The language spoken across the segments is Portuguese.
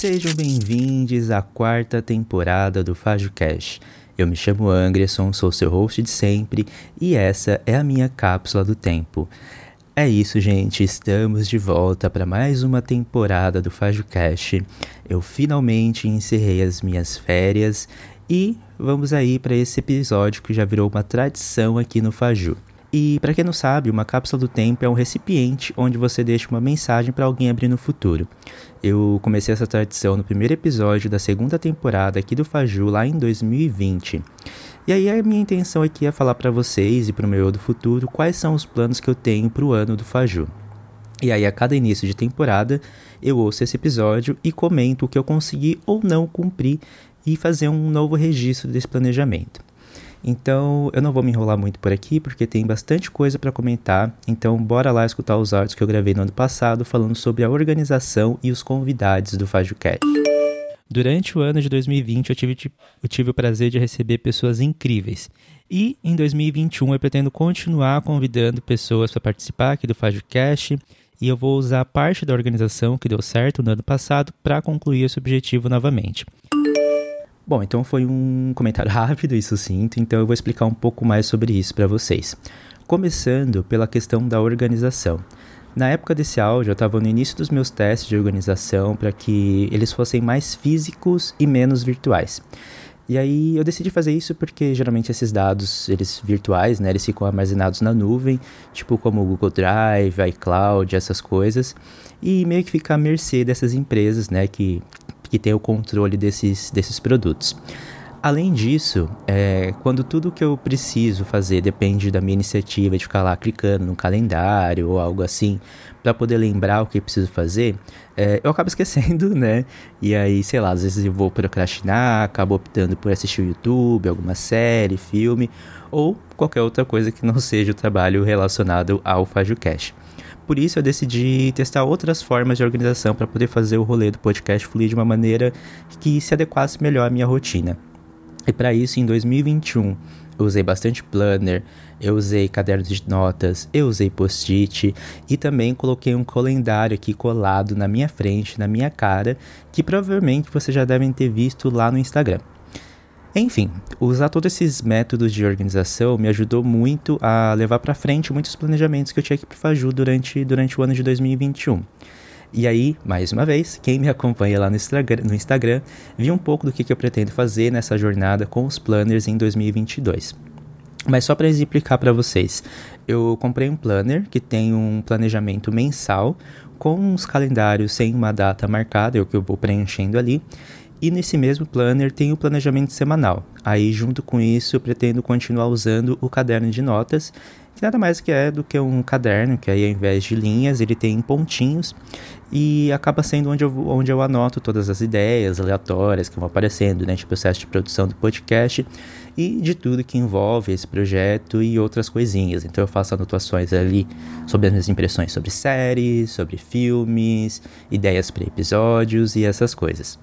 Sejam bem-vindos à quarta temporada do Fajo Cash. Eu me chamo Anderson, sou seu host de sempre e essa é a minha cápsula do tempo. É isso, gente. Estamos de volta para mais uma temporada do Fajo Cash. Eu finalmente encerrei as minhas férias e vamos aí para esse episódio que já virou uma tradição aqui no Faju. E para quem não sabe, uma cápsula do tempo é um recipiente onde você deixa uma mensagem para alguém abrir no futuro. Eu comecei essa tradição no primeiro episódio da segunda temporada aqui do Faju lá em 2020. E aí a minha intenção aqui é falar para vocês e para o meu eu do futuro quais são os planos que eu tenho para o ano do Faju. E aí a cada início de temporada eu ouço esse episódio e comento o que eu consegui ou não cumprir e fazer um novo registro desse planejamento. Então, eu não vou me enrolar muito por aqui, porque tem bastante coisa para comentar. Então, bora lá escutar os áudios que eu gravei no ano passado, falando sobre a organização e os convidados do FajoCast. Durante o ano de 2020, eu tive, eu tive o prazer de receber pessoas incríveis. E em 2021, eu pretendo continuar convidando pessoas para participar aqui do FajoCast. E eu vou usar parte da organização que deu certo no ano passado para concluir esse objetivo novamente. Bom, então foi um comentário rápido e sucinto, então eu vou explicar um pouco mais sobre isso para vocês. Começando pela questão da organização. Na época desse áudio, eu estava no início dos meus testes de organização para que eles fossem mais físicos e menos virtuais. E aí eu decidi fazer isso porque geralmente esses dados, eles virtuais, né, eles ficam armazenados na nuvem, tipo como o Google Drive, iCloud, essas coisas, e meio que fica à mercê dessas empresas, né, que que tem o controle desses, desses produtos. Além disso, é, quando tudo que eu preciso fazer depende da minha iniciativa de ficar lá clicando no calendário ou algo assim, para poder lembrar o que preciso fazer, é, eu acabo esquecendo, né? E aí, sei lá, às vezes eu vou procrastinar, acabo optando por assistir o YouTube, alguma série, filme ou qualquer outra coisa que não seja o trabalho relacionado ao FajoCast por isso eu decidi testar outras formas de organização para poder fazer o rolê do podcast fluir de uma maneira que se adequasse melhor à minha rotina. E para isso, em 2021, eu usei bastante planner, eu usei cadernos de notas, eu usei post-it e também coloquei um calendário aqui colado na minha frente, na minha cara, que provavelmente vocês já devem ter visto lá no Instagram. Enfim, usar todos esses métodos de organização me ajudou muito a levar para frente muitos planejamentos que eu tinha para Faju durante, durante o ano de 2021. E aí, mais uma vez, quem me acompanha lá no Instagram, no Instagram viu um pouco do que, que eu pretendo fazer nessa jornada com os planners em 2022. Mas só para exemplificar para vocês, eu comprei um planner que tem um planejamento mensal com uns calendários sem uma data marcada, é o que eu vou preenchendo ali. E nesse mesmo planner tem o planejamento semanal. Aí, junto com isso, eu pretendo continuar usando o caderno de notas, que nada mais que é do que um caderno, que aí ao invés de linhas, ele tem pontinhos e acaba sendo onde eu, onde eu anoto todas as ideias aleatórias que vão aparecendo durante o processo de produção do podcast e de tudo que envolve esse projeto e outras coisinhas. Então eu faço anotações ali sobre as minhas impressões sobre séries, sobre filmes, ideias para episódios e essas coisas.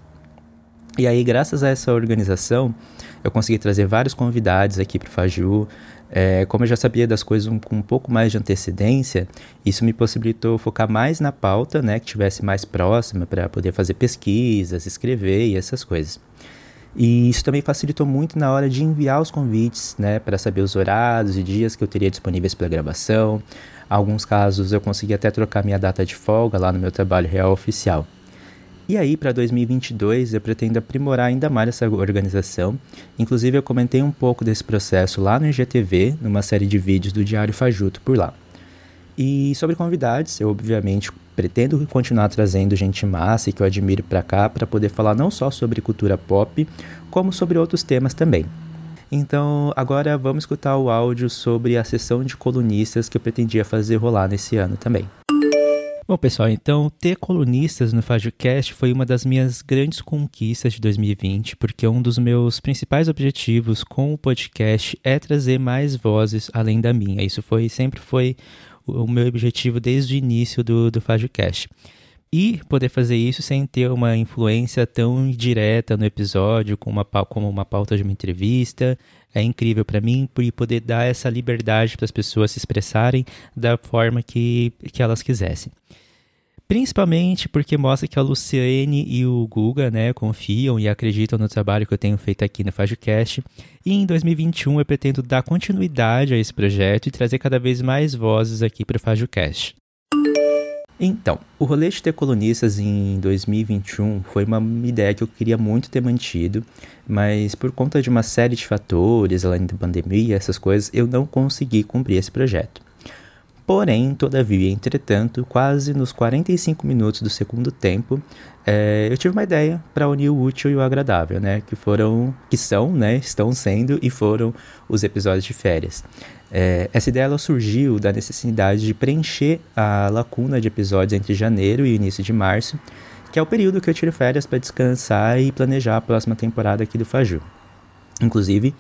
E aí, graças a essa organização, eu consegui trazer vários convidados aqui para o Faju. É, como eu já sabia das coisas um, com um pouco mais de antecedência, isso me possibilitou focar mais na pauta, né, que tivesse mais próxima para poder fazer pesquisas, escrever e essas coisas. E isso também facilitou muito na hora de enviar os convites, né, para saber os horários e dias que eu teria disponíveis para gravação. Alguns casos eu consegui até trocar minha data de folga lá no meu trabalho real oficial. E aí, para 2022, eu pretendo aprimorar ainda mais essa organização. Inclusive, eu comentei um pouco desse processo lá no IGTV, numa série de vídeos do Diário Fajuto por lá. E sobre convidados, eu obviamente pretendo continuar trazendo gente massa e que eu admiro para cá para poder falar não só sobre cultura pop, como sobre outros temas também. Então, agora vamos escutar o áudio sobre a sessão de colunistas que eu pretendia fazer rolar nesse ano também. Bom, pessoal, então ter colunistas no FajoCast foi uma das minhas grandes conquistas de 2020, porque um dos meus principais objetivos com o podcast é trazer mais vozes além da minha. Isso foi sempre foi o meu objetivo desde o início do, do FajoCast. E poder fazer isso sem ter uma influência tão direta no episódio, com uma, como uma pauta de uma entrevista, é incrível para mim e poder dar essa liberdade para as pessoas se expressarem da forma que, que elas quisessem. Principalmente porque mostra que a Luciane e o Guga né, confiam e acreditam no trabalho que eu tenho feito aqui no FajoCast. E em 2021 eu pretendo dar continuidade a esse projeto e trazer cada vez mais vozes aqui para o FajoCast. Então, o rolê de ter colunistas em 2021 foi uma ideia que eu queria muito ter mantido, mas por conta de uma série de fatores, além da pandemia, essas coisas, eu não consegui cumprir esse projeto. Porém, todavia, entretanto, quase nos 45 minutos do segundo tempo, é, eu tive uma ideia para unir o útil e o agradável, né? Que foram, que são, né? Estão sendo e foram os episódios de férias. É, essa ideia ela surgiu da necessidade de preencher a lacuna de episódios entre janeiro e início de março, que é o período que eu tiro férias para descansar e planejar a próxima temporada aqui do Faju. Inclusive,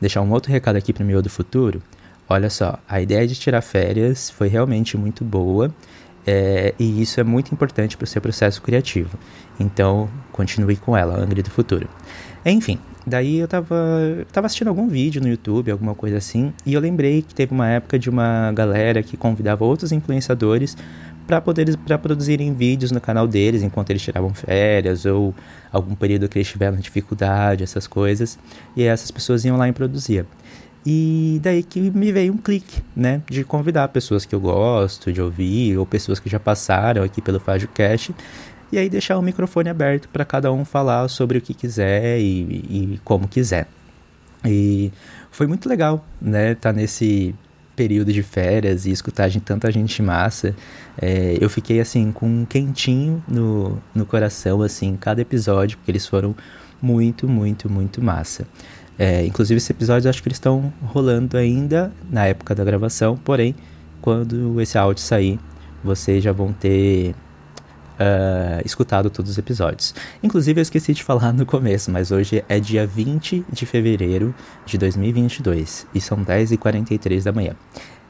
deixar um outro recado aqui para o meu do futuro. Olha só, a ideia de tirar férias foi realmente muito boa é, e isso é muito importante para o seu processo criativo. Então, continue com ela, Angry do Futuro. Enfim, daí eu tava, eu tava assistindo algum vídeo no YouTube, alguma coisa assim, e eu lembrei que teve uma época de uma galera que convidava outros influenciadores para para produzirem vídeos no canal deles enquanto eles tiravam férias ou algum período que eles tiveram dificuldade, essas coisas, e essas pessoas iam lá e produziam. E daí que me veio um clique, né, de convidar pessoas que eu gosto de ouvir ou pessoas que já passaram aqui pelo FajoCast e aí deixar o microfone aberto para cada um falar sobre o que quiser e, e, como quiser. E foi muito legal, né, tá nesse período de férias e escutar de tanta gente massa. É, eu fiquei assim com um quentinho no, no coração, assim, cada episódio, porque eles foram muito, muito, muito massa. É, inclusive, esses episódios acho que eles estão rolando ainda na época da gravação, porém, quando esse áudio sair, vocês já vão ter uh, escutado todos os episódios. Inclusive, eu esqueci de falar no começo, mas hoje é dia 20 de fevereiro de 2022 e são 10h43 da manhã.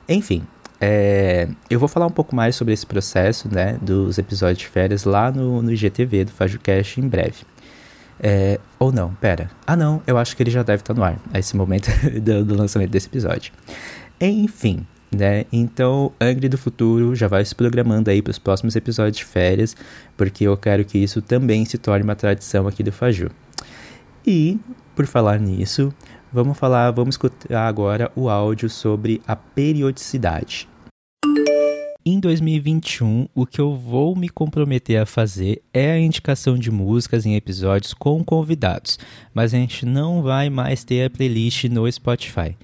Enfim, é, eu vou falar um pouco mais sobre esse processo né, dos episódios de férias lá no, no IGTV do FajoCast em breve. É, ou não, pera. Ah, não, eu acho que ele já deve estar no ar, a esse momento do, do lançamento desse episódio. Enfim, né? Então, Angry do Futuro já vai se programando aí para os próximos episódios de férias, porque eu quero que isso também se torne uma tradição aqui do Faju. E, por falar nisso, vamos falar, vamos escutar agora o áudio sobre a periodicidade. Em 2021, o que eu vou me comprometer a fazer é a indicação de músicas em episódios com convidados, mas a gente não vai mais ter a playlist no Spotify.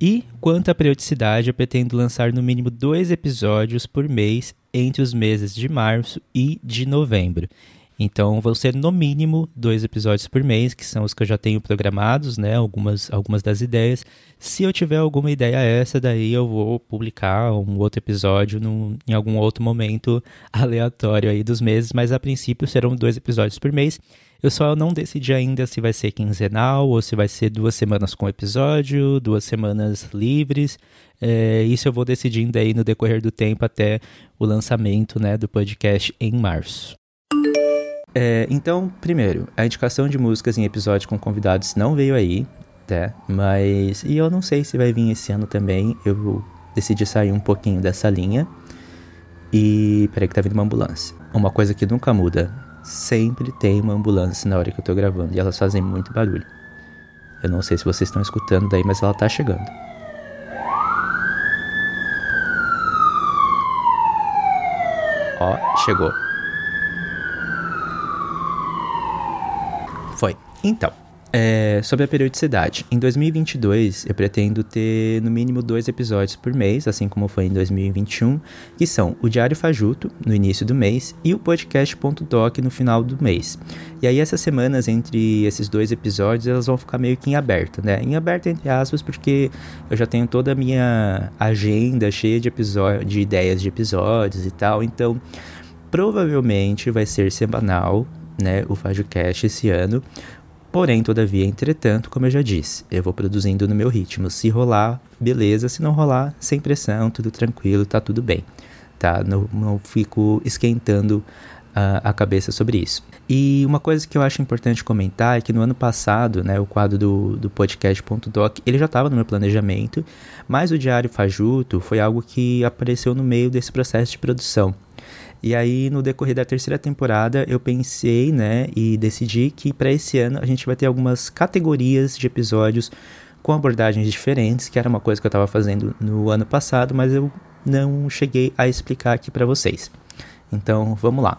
E quanto à periodicidade, eu pretendo lançar no mínimo dois episódios por mês entre os meses de março e de novembro. Então vão ser no mínimo dois episódios por mês, que são os que eu já tenho programados, né? Algumas, algumas das ideias. Se eu tiver alguma ideia essa, daí eu vou publicar um outro episódio num, em algum outro momento aleatório aí dos meses, mas a princípio serão dois episódios por mês. Eu só não decidi ainda se vai ser quinzenal ou se vai ser duas semanas com episódio, duas semanas livres. É, isso eu vou decidindo aí no decorrer do tempo até o lançamento né, do podcast em março. É, então, primeiro, a indicação de músicas em episódios com convidados não veio aí, né? Mas. E eu não sei se vai vir esse ano também. Eu decidi sair um pouquinho dessa linha. E. Peraí, que tá vindo uma ambulância. Uma coisa que nunca muda: sempre tem uma ambulância na hora que eu tô gravando. E elas fazem muito barulho. Eu não sei se vocês estão escutando daí, mas ela tá chegando. Ó, chegou. Foi. Então, é, sobre a periodicidade. Em 2022, eu pretendo ter no mínimo dois episódios por mês, assim como foi em 2021, que são o Diário Fajuto, no início do mês, e o podcast.doc no final do mês. E aí, essas semanas entre esses dois episódios, elas vão ficar meio que em aberto, né? Em aberto, entre aspas, porque eu já tenho toda a minha agenda cheia de, de ideias de episódios e tal, então provavelmente vai ser semanal, né, o FajoCast esse ano. Porém, todavia, entretanto, como eu já disse, eu vou produzindo no meu ritmo. Se rolar, beleza. Se não rolar, sem pressão, tudo tranquilo, tá tudo bem. Tá? Não, não fico esquentando a, a, cabeça sobre isso. E uma coisa que eu acho importante comentar é que no ano passado, né, o quadro do, do podcast.doc, ele já estava no meu planejamento, mas o Diário Fajuto foi algo que apareceu no meio desse processo de produção. E aí, no decorrer da terceira temporada, eu pensei, né, e decidi que para esse ano a gente vai ter algumas categorias de episódios com abordagens diferentes, que era uma coisa que eu estava fazendo no ano passado, mas eu não cheguei a explicar aqui para vocês. Então, vamos lá.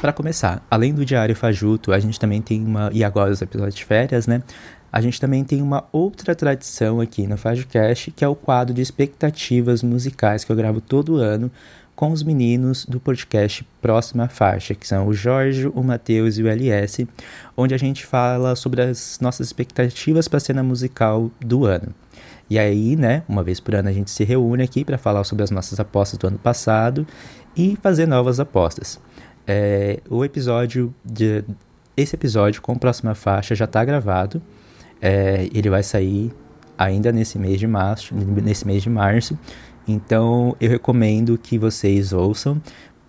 Para começar, além do Diário Fajuto, a gente também tem uma. E agora os episódios de férias, né? A gente também tem uma outra tradição aqui no FajoCast, que é o quadro de expectativas musicais que eu gravo todo ano com os meninos do podcast Próxima Faixa, que são o Jorge, o Matheus e o LS, onde a gente fala sobre as nossas expectativas para a cena musical do ano. E aí, né, uma vez por ano a gente se reúne aqui para falar sobre as nossas apostas do ano passado e fazer novas apostas. É, o episódio de esse episódio com próxima faixa já está gravado. É, ele vai sair ainda nesse mês de março, nesse mês de março. Então eu recomendo que vocês ouçam,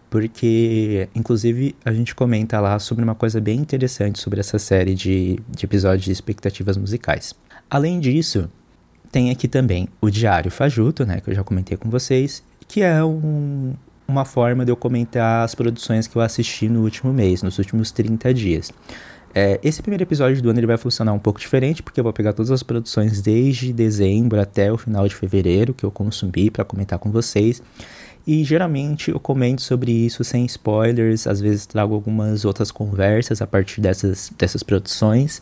porque inclusive a gente comenta lá sobre uma coisa bem interessante sobre essa série de, de episódios de expectativas musicais. Além disso, tem aqui também o Diário Fajuto, né, que eu já comentei com vocês, que é um, uma forma de eu comentar as produções que eu assisti no último mês, nos últimos 30 dias. É, esse primeiro episódio do ano ele vai funcionar um pouco diferente, porque eu vou pegar todas as produções desde dezembro até o final de fevereiro que eu consumi para comentar com vocês. E geralmente eu comento sobre isso sem spoilers, às vezes trago algumas outras conversas a partir dessas, dessas produções.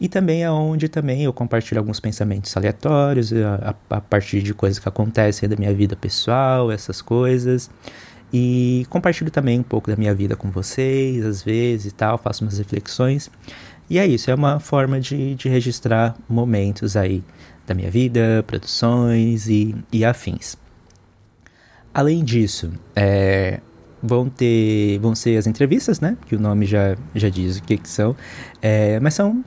E também é onde também eu compartilho alguns pensamentos aleatórios, a, a, a partir de coisas que acontecem da minha vida pessoal, essas coisas. E compartilho também um pouco da minha vida com vocês, às vezes e tal, faço umas reflexões. E é isso, é uma forma de, de registrar momentos aí da minha vida, produções e, e afins. Além disso, é, vão ter vão ser as entrevistas, né? Que o nome já, já diz o que, que são. É, mas são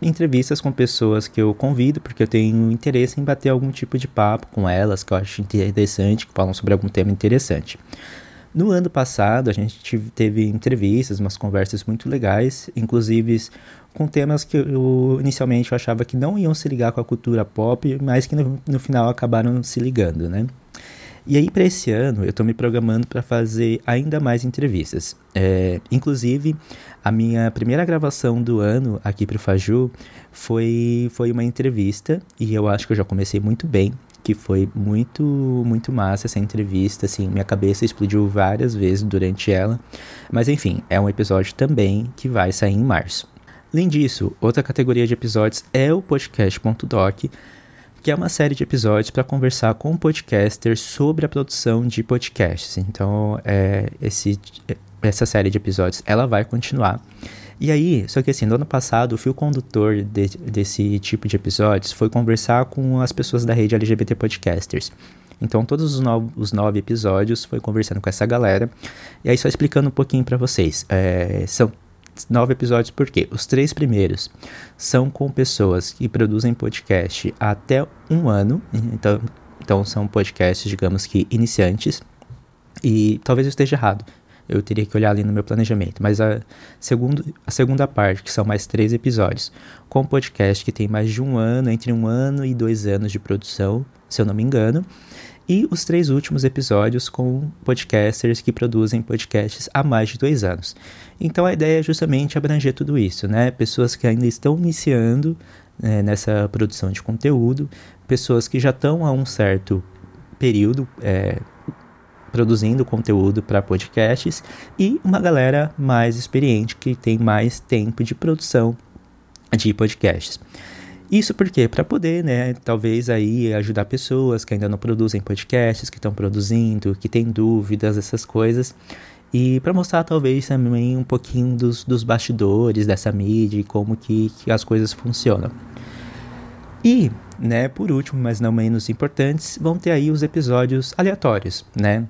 entrevistas com pessoas que eu convido, porque eu tenho interesse em bater algum tipo de papo com elas, que eu acho interessante, que falam sobre algum tema interessante. No ano passado, a gente teve entrevistas, umas conversas muito legais, inclusive com temas que eu inicialmente eu achava que não iam se ligar com a cultura pop, mas que no, no final acabaram se ligando, né? E aí, para esse ano, eu estou me programando para fazer ainda mais entrevistas. É, inclusive, a minha primeira gravação do ano aqui para o Faju foi, foi uma entrevista, e eu acho que eu já comecei muito bem que foi muito, muito massa essa entrevista, assim, minha cabeça explodiu várias vezes durante ela, mas enfim, é um episódio também que vai sair em março. Além disso, outra categoria de episódios é o podcast.doc, que é uma série de episódios para conversar com podcasters sobre a produção de podcasts. Então, é, esse, essa série de episódios ela vai continuar. E aí, só que assim, no ano passado, o fio condutor de, desse tipo de episódios foi conversar com as pessoas da rede LGBT Podcasters. Então, todos os, no os nove episódios foi conversando com essa galera. E aí, só explicando um pouquinho para vocês. É, são nove episódios porque os três primeiros são com pessoas que produzem podcast até um ano. Então, então são podcasts, digamos que iniciantes. E talvez eu esteja errado eu teria que olhar ali no meu planejamento. Mas a, segundo, a segunda parte, que são mais três episódios, com um podcast que tem mais de um ano, entre um ano e dois anos de produção, se eu não me engano. E os três últimos episódios com podcasters que produzem podcasts há mais de dois anos. Então a ideia é justamente abranger tudo isso, né? Pessoas que ainda estão iniciando né, nessa produção de conteúdo, pessoas que já estão há um certo período é, produzindo conteúdo para podcasts e uma galera mais experiente que tem mais tempo de produção de podcasts. Isso porque para poder, né, talvez aí ajudar pessoas que ainda não produzem podcasts, que estão produzindo, que têm dúvidas, essas coisas. E para mostrar talvez também um pouquinho dos, dos bastidores dessa mídia e como que, que as coisas funcionam. E, né, por último, mas não menos importantes, vão ter aí os episódios aleatórios, né?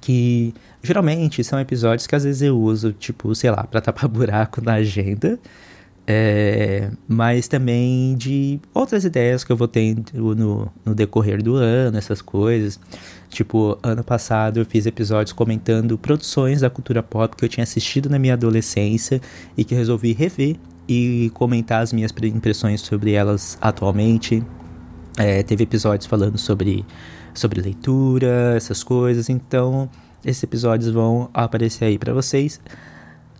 Que geralmente são episódios que às vezes eu uso, tipo, sei lá, para tapar buraco na agenda, é, mas também de outras ideias que eu vou tendo no, no decorrer do ano, essas coisas. Tipo, ano passado eu fiz episódios comentando produções da cultura pop que eu tinha assistido na minha adolescência e que resolvi rever e comentar as minhas impressões sobre elas atualmente. É, teve episódios falando sobre, sobre leitura, essas coisas, então esses episódios vão aparecer aí para vocês.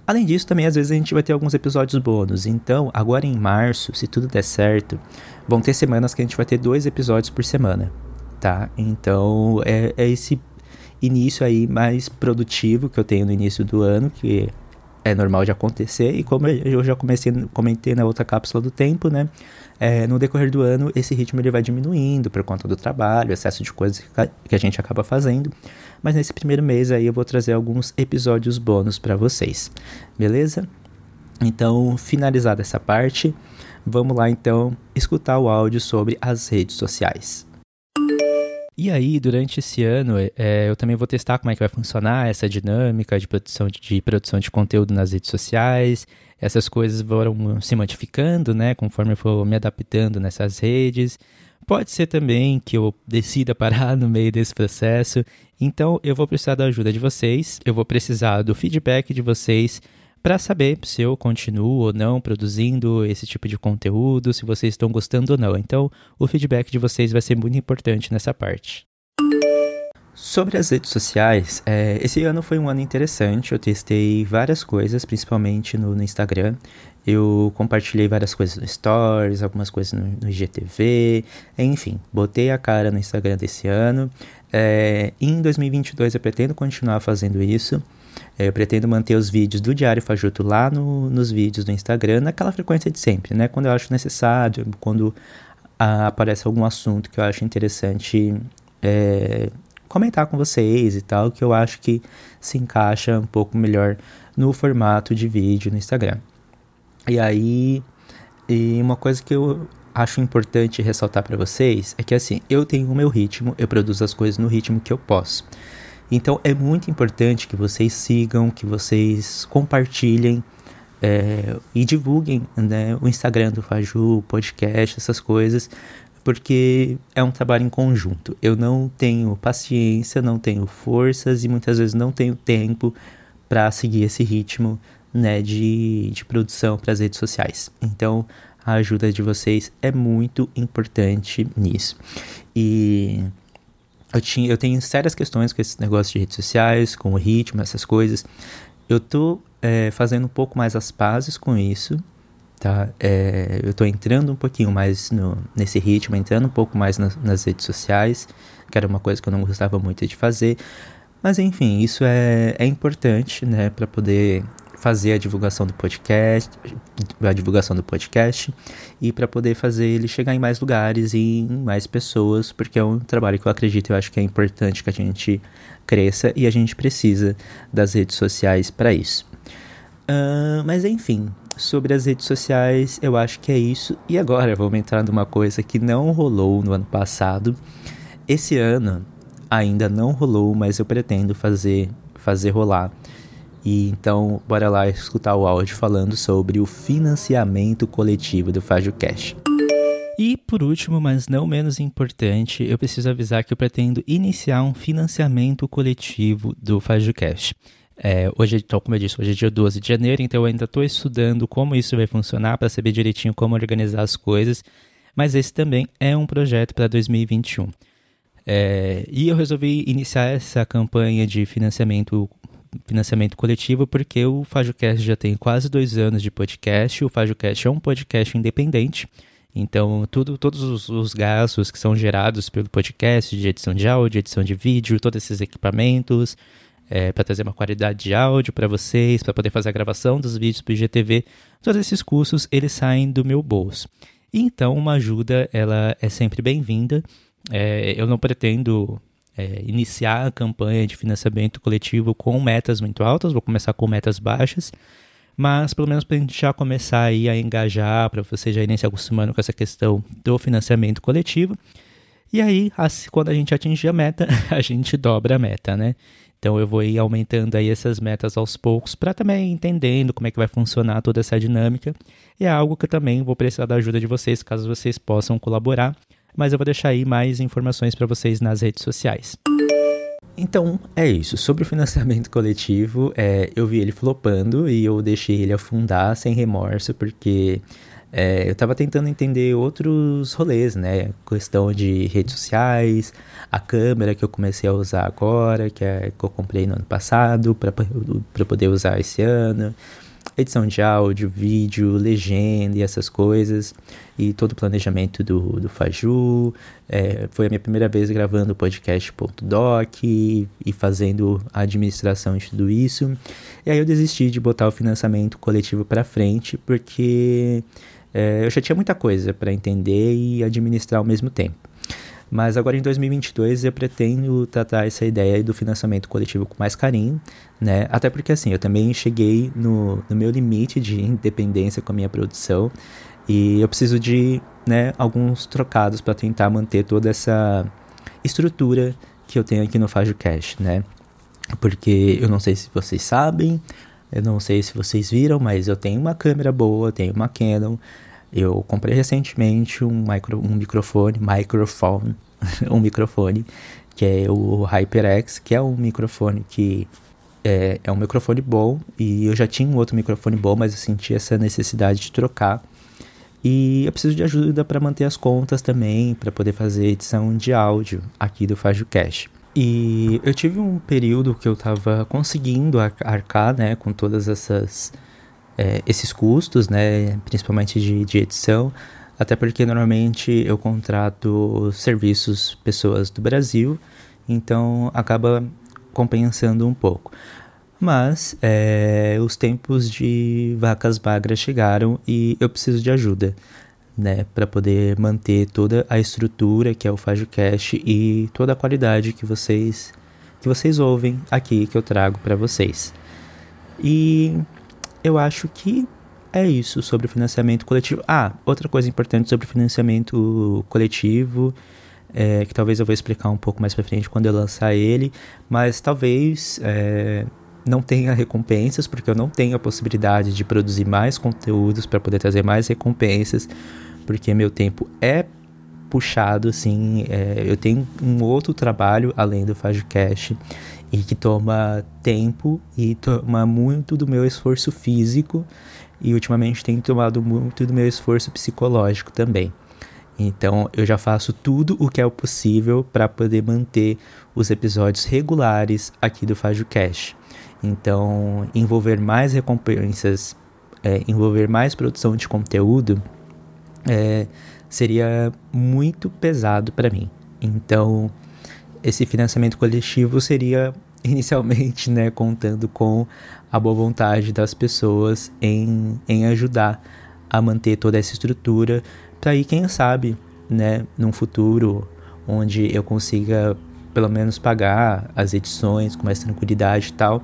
Além disso, também às vezes a gente vai ter alguns episódios bônus. Então, agora em março, se tudo der certo, vão ter semanas que a gente vai ter dois episódios por semana tá? Então é, é esse início aí mais produtivo que eu tenho no início do ano, que é normal de acontecer, e como eu já comecei, comentei na outra cápsula do tempo, né? É, no decorrer do ano, esse ritmo ele vai diminuindo por conta do trabalho, excesso de coisas que a gente acaba fazendo. Mas nesse primeiro mês aí eu vou trazer alguns episódios bônus para vocês, beleza? Então, finalizada essa parte, vamos lá então escutar o áudio sobre as redes sociais. E aí, durante esse ano, é, eu também vou testar como é que vai funcionar essa dinâmica de produção de, de, produção de conteúdo nas redes sociais. Essas coisas vão se modificando, né, conforme eu for me adaptando nessas redes. Pode ser também que eu decida parar no meio desse processo. Então, eu vou precisar da ajuda de vocês, eu vou precisar do feedback de vocês para saber se eu continuo ou não produzindo esse tipo de conteúdo, se vocês estão gostando ou não. Então, o feedback de vocês vai ser muito importante nessa parte. Sobre as redes sociais, é, esse ano foi um ano interessante. Eu testei várias coisas, principalmente no, no, Instagram. Eu compartilhei várias coisas no Stories, algumas coisas no, no IGTV, enfim, botei a cara no Instagram desse ano. É, em 2022 eu pretendo continuar fazendo isso. É, eu pretendo manter os vídeos do Diário Fajuto lá no, nos vídeos do Instagram, naquela frequência de sempre, né? Quando eu acho necessário, quando aparece algum assunto que eu acho interessante é, comentar com vocês e tal, que eu acho que se encaixa um pouco melhor no formato de vídeo no Instagram. E aí, e uma coisa que eu acho importante ressaltar para vocês é que assim, eu tenho o meu ritmo, eu produzo as coisas no ritmo que eu posso. Então é muito importante que vocês sigam, que vocês compartilhem é, e divulguem né, o Instagram do Faju, o podcast, essas coisas, porque é um trabalho em conjunto. Eu não tenho paciência, não tenho forças e muitas vezes não tenho tempo para seguir esse ritmo né, de, de produção para as redes sociais. Então a ajuda de vocês é muito importante nisso. E eu, tinha, eu tenho sérias questões com esse negócio de redes sociais, com o ritmo, essas coisas. Eu tô é, fazendo um pouco mais as pazes com isso, tá? É, eu tô entrando um pouquinho mais no, nesse ritmo, entrando um pouco mais nas, nas redes sociais, que era uma coisa que eu não gostava muito de fazer. Mas enfim, isso é, é importante, né, para poder fazer a divulgação do podcast, a divulgação do podcast e para poder fazer ele chegar em mais lugares e em mais pessoas, porque é um trabalho que eu acredito, eu acho que é importante que a gente cresça e a gente precisa das redes sociais para isso. Uh, mas enfim, sobre as redes sociais, eu acho que é isso. E agora vamos entrar numa coisa que não rolou no ano passado. Esse ano ainda não rolou, mas eu pretendo fazer fazer rolar e então, bora lá escutar o áudio falando sobre o financiamento coletivo do Fágio Cash. E por último, mas não menos importante, eu preciso avisar que eu pretendo iniciar um financiamento coletivo do Fágio Cash. É, hoje, então, como eu disse, hoje é dia 12 de janeiro, então eu ainda estou estudando como isso vai funcionar para saber direitinho como organizar as coisas, mas esse também é um projeto para 2021. É, e eu resolvi iniciar essa campanha de financiamento financiamento coletivo porque o FajoCast já tem quase dois anos de podcast. O FajoCast é um podcast independente. Então, tudo, todos os, os, gastos que são gerados pelo podcast, de edição de áudio, edição de vídeo, todos esses equipamentos, é, para trazer uma qualidade de áudio para vocês, para poder fazer a gravação dos vídeos para o IGTV, todos esses custos eles saem do meu bolso. Então, uma ajuda ela é sempre bem-vinda. É, eu não pretendo é, iniciar a campanha de financiamento coletivo com metas muito altas, vou começar com metas baixas, mas pelo menos para a gente já começar aí a engajar, para você já irem se acostumando com essa questão do financiamento coletivo. E aí, quando a gente atingir a meta, a gente dobra a meta, né? Então eu vou ir aumentando aí essas metas aos poucos para também entendendo como é que vai funcionar toda essa dinâmica. E é algo que eu também vou precisar da ajuda de vocês, caso vocês possam colaborar mas eu vou deixar aí mais informações para vocês nas redes sociais. Então, é isso. Sobre o financiamento coletivo, é, eu vi ele flopando e eu deixei ele afundar sem remorso, porque é, eu estava tentando entender outros rolês, né? Questão de redes sociais, a câmera que eu comecei a usar agora, que, é, que eu comprei no ano passado, para poder usar esse ano edição de áudio, vídeo, legenda e essas coisas, e todo o planejamento do, do Faju. É, foi a minha primeira vez gravando o podcast.doc e, e fazendo a administração de tudo isso. E aí eu desisti de botar o financiamento coletivo para frente, porque é, eu já tinha muita coisa para entender e administrar ao mesmo tempo. Mas agora em 2022 eu pretendo tratar essa ideia do financiamento coletivo com mais carinho, né? Até porque assim, eu também cheguei no, no meu limite de independência com a minha produção e eu preciso de né, alguns trocados para tentar manter toda essa estrutura que eu tenho aqui no Fágio Cash, né? Porque eu não sei se vocês sabem, eu não sei se vocês viram, mas eu tenho uma câmera boa, tenho uma Canon, eu comprei recentemente um, micro, um microfone, microphone, um microfone, que é o HyperX, que é um microfone que é, é um microfone bom, e eu já tinha um outro microfone bom, mas eu senti essa necessidade de trocar. E eu preciso de ajuda para manter as contas também, para poder fazer edição de áudio aqui do FajoCast. E eu tive um período que eu estava conseguindo arcar né, com todas essas é, esses custos, né, principalmente de, de edição, até porque normalmente eu contrato serviços pessoas do Brasil, então acaba compensando um pouco. Mas é, os tempos de vacas magras chegaram e eu preciso de ajuda, né, para poder manter toda a estrutura que é o FajoCast e toda a qualidade que vocês que vocês ouvem aqui que eu trago para vocês. E eu acho que é isso sobre financiamento coletivo. Ah, outra coisa importante sobre financiamento coletivo, é, que talvez eu vou explicar um pouco mais pra frente quando eu lançar ele, mas talvez é, não tenha recompensas, porque eu não tenho a possibilidade de produzir mais conteúdos para poder trazer mais recompensas, porque meu tempo é puxado, assim, é, eu tenho um outro trabalho além do FajoCast e que toma tempo e toma muito do meu esforço físico e ultimamente tem tomado muito do meu esforço psicológico também. Então eu já faço tudo o que é possível para poder manter os episódios regulares aqui do Fajo Cash. Então envolver mais recompensas, é, envolver mais produção de conteúdo é, seria muito pesado para mim. Então esse financiamento coletivo seria inicialmente, né, contando com a boa vontade das pessoas em, em ajudar a manter toda essa estrutura, para aí, quem sabe, né, num futuro onde eu consiga pelo menos pagar as edições com mais tranquilidade e tal,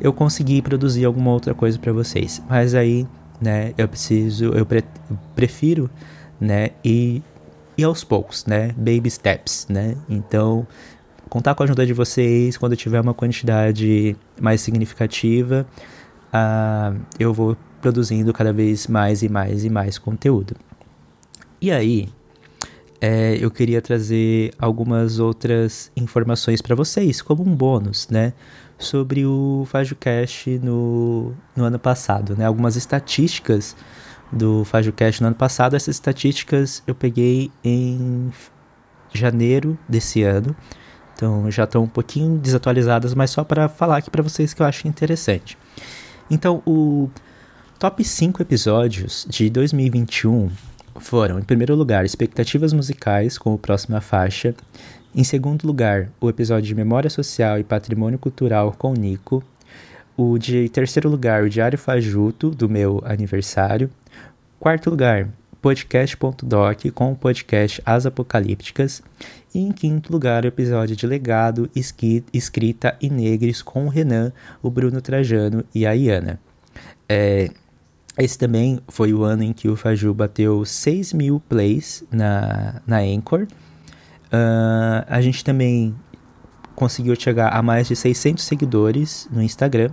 eu conseguir produzir alguma outra coisa para vocês. Mas aí, né, eu preciso, eu pre prefiro, né, ir, ir aos poucos, né, baby steps, né. Então, contar com a ajuda de vocês quando tiver uma quantidade mais significativa. Uh, eu vou produzindo cada vez mais e mais e mais conteúdo. E aí, é, eu queria trazer algumas outras informações para vocês, como um bônus, né? Sobre o FajoCast no, no ano passado, né? Algumas estatísticas do FajoCast no ano passado. Essas estatísticas eu peguei em janeiro desse ano. Então já estão um pouquinho desatualizadas, mas só para falar aqui para vocês que eu acho interessante. Então, o top 5 episódios de 2021 foram, em primeiro lugar, expectativas musicais com o próxima faixa. Em segundo lugar, o episódio de Memória Social e Patrimônio Cultural com o Nico. O de terceiro lugar, o Diário Fajuto, do meu aniversário. Quarto lugar, podcast.doc com o podcast As Apocalípticas. E em quinto lugar, o episódio de Legado, Escrita e Negres com o Renan, o Bruno Trajano e a Iana. É, esse também foi o ano em que o Faju bateu 6 mil plays na, na Anchor. Uh, a gente também conseguiu chegar a mais de 600 seguidores no Instagram.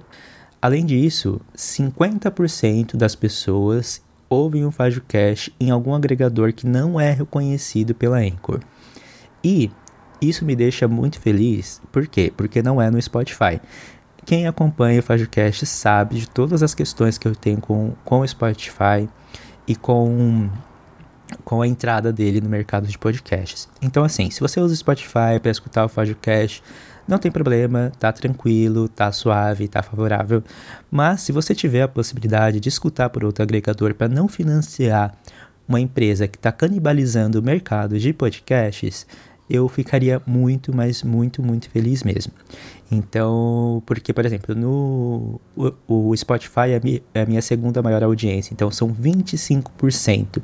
Além disso, 50% das pessoas ouvem o FajoCast em algum agregador que não é reconhecido pela Anchor. E isso me deixa muito feliz. Por quê? Porque não é no Spotify. Quem acompanha o FajoCast sabe de todas as questões que eu tenho com, com o Spotify e com, com a entrada dele no mercado de podcasts. Então, assim, se você usa o Spotify para escutar o FajoCast, não tem problema, tá tranquilo, tá suave, tá favorável. Mas se você tiver a possibilidade de escutar por outro agregador para não financiar uma empresa que está canibalizando o mercado de podcasts, eu ficaria muito, mas muito, muito feliz mesmo. Então, porque, por exemplo, no o, o Spotify é, mi, é a minha segunda maior audiência, então são 25%,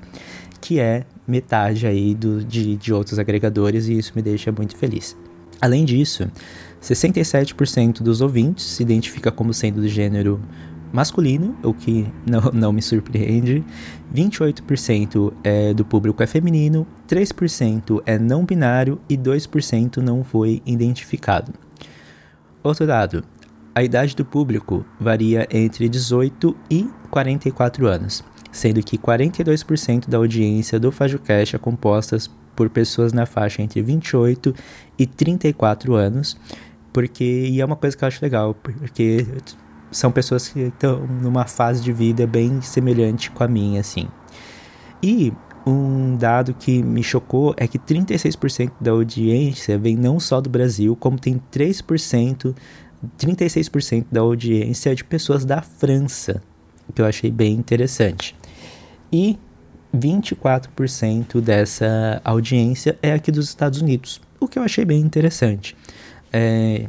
que é metade aí do, de, de outros agregadores, e isso me deixa muito feliz. Além disso, 67% dos ouvintes se identifica como sendo do gênero masculino, o que não, não me surpreende. 28% é do público é feminino, 3% é não binário e 2% não foi identificado. Outro dado: a idade do público varia entre 18 e 44 anos, sendo que 42% da audiência do FajoCast é composta por pessoas na faixa entre 28 e 34 anos, porque e é uma coisa que eu acho legal, porque são pessoas que estão numa fase de vida bem semelhante com a minha, assim. E um dado que me chocou é que 36% da audiência vem não só do Brasil, como tem 3%, 36% da audiência de pessoas da França, que eu achei bem interessante. E 24% dessa audiência é aqui dos Estados Unidos, o que eu achei bem interessante. É,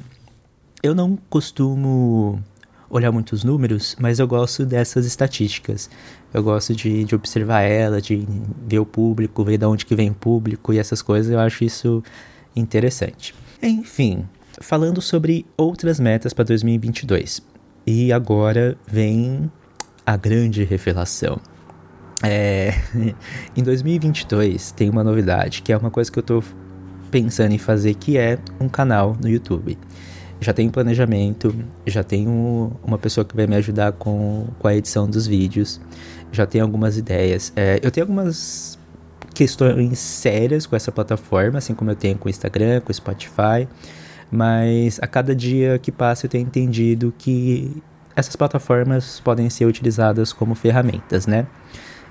eu não costumo olhar muitos números, mas eu gosto dessas estatísticas. Eu gosto de, de observar ela, de ver o público, ver de onde que vem o público e essas coisas. Eu acho isso interessante. Enfim, falando sobre outras metas para 2022. E agora vem a grande revelação. É, em 2022 tem uma novidade, que é uma coisa que eu estou pensando em fazer, que é um canal no YouTube já tenho planejamento, já tenho uma pessoa que vai me ajudar com, com a edição dos vídeos, já tenho algumas ideias. É, eu tenho algumas questões sérias com essa plataforma, assim como eu tenho com o Instagram, com o Spotify, mas a cada dia que passa eu tenho entendido que essas plataformas podem ser utilizadas como ferramentas, né?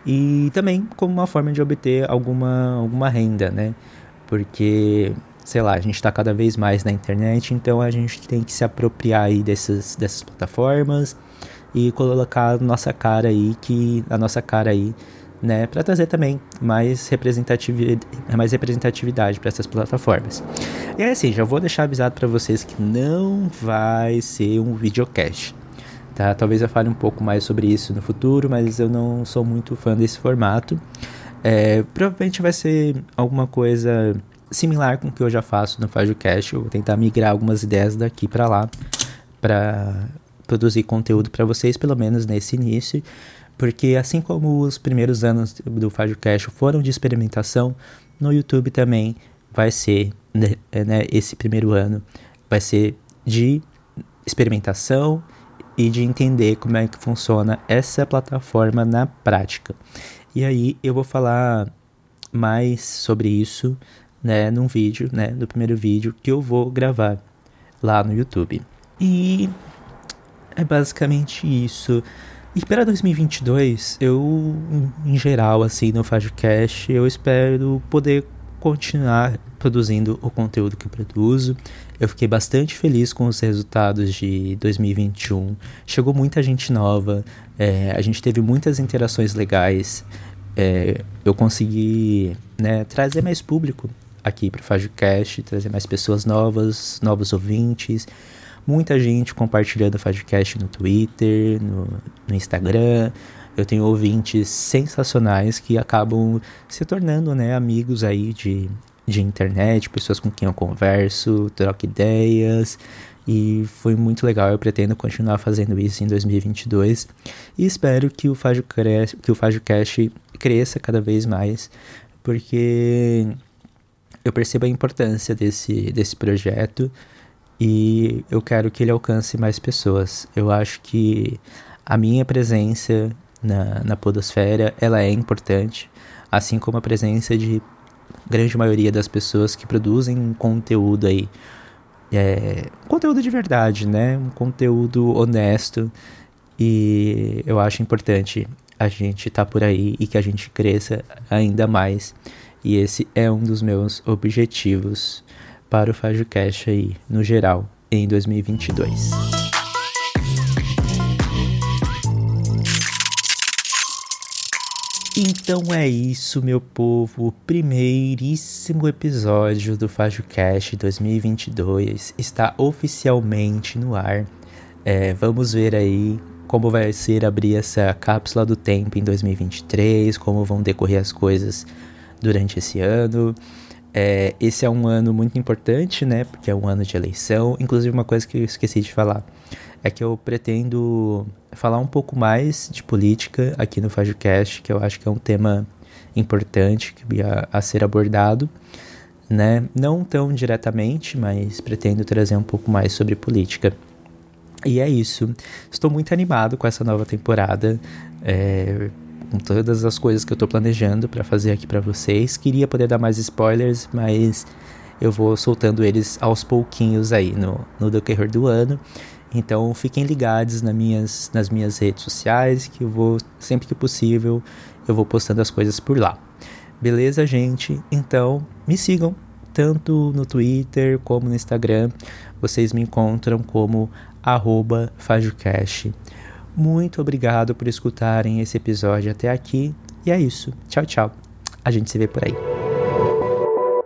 E também como uma forma de obter alguma, alguma renda, né? Porque sei lá, a gente está cada vez mais na internet, então a gente tem que se apropriar aí dessas, dessas plataformas e colocar a nossa cara aí, que a nossa cara aí, né, para trazer também mais representatividade, mais representatividade para essas plataformas. E é assim, já vou deixar avisado para vocês que não vai ser um videocast. Tá? Talvez eu fale um pouco mais sobre isso no futuro, mas eu não sou muito fã desse formato. É, provavelmente vai ser alguma coisa similar com o que eu já faço no FajoCast. Eu vou tentar migrar algumas ideias daqui para lá para produzir conteúdo para vocês, pelo menos nesse início. Porque assim como os primeiros anos do FajoCast foram de experimentação, no YouTube também vai ser, né, né, esse primeiro ano, vai ser de experimentação e de entender como é que funciona essa plataforma na prática. E aí eu vou falar mais sobre isso né, num vídeo, né, no primeiro vídeo que eu vou gravar lá no YouTube. E é basicamente isso. E para 2022, eu, em geral, assim, no FajoCast, eu espero poder continuar produzindo o conteúdo que produzo. Eu fiquei bastante feliz com os resultados de 2021. Chegou muita gente nova, é, a gente teve muitas interações legais. É, eu consegui né, trazer mais público aqui para o FajoCast, trazer mais pessoas novas, novos ouvintes, muita gente compartilhando o FajoCast no Twitter, no, no Instagram. Eu tenho ouvintes sensacionais que acabam se tornando né, amigos aí de, de internet, pessoas com quem eu converso, troco ideias. E foi muito legal, eu pretendo continuar fazendo isso em 2022. E espero que o FajoCast, que o FajoCast cresça cada vez mais, porque eu percebo a importância desse, desse projeto e eu quero que ele alcance mais pessoas. Eu acho que a minha presença na, na podosfera, ela é importante, assim como a presença de grande maioria das pessoas que produzem um conteúdo aí. É, um conteúdo de verdade, né? Um conteúdo honesto. E eu acho importante a gente estar tá por aí e que a gente cresça ainda mais. E esse é um dos meus objetivos para o FajoCast aí, no geral, em 2022. Então é isso, meu povo. Primeiríssimo episódio do FajoCast 2022 está oficialmente no ar. É, vamos ver aí como vai ser abrir essa cápsula do tempo em 2023, como vão decorrer as coisas durante esse ano. É, esse é um ano muito importante, né? Porque é um ano de eleição. Inclusive, uma coisa que eu esqueci de falar é que eu pretendo falar um pouco mais de política aqui no FajoCast, que eu acho que é um tema importante a, a ser abordado, né? Não tão diretamente, mas pretendo trazer um pouco mais sobre política. E é isso. Estou muito animado com essa nova temporada. É, com todas as coisas que eu estou planejando para fazer aqui para vocês. Queria poder dar mais spoilers, mas eu vou soltando eles aos pouquinhos aí no, no decorrer do ano. Então fiquem ligados nas minhas, nas minhas redes sociais, que eu vou, sempre que possível, eu vou postando as coisas por lá. Beleza, gente? Então me sigam, tanto no Twitter como no Instagram. Vocês me encontram como FajoCast. Muito obrigado por escutarem esse episódio até aqui. E é isso. Tchau, tchau. A gente se vê por aí.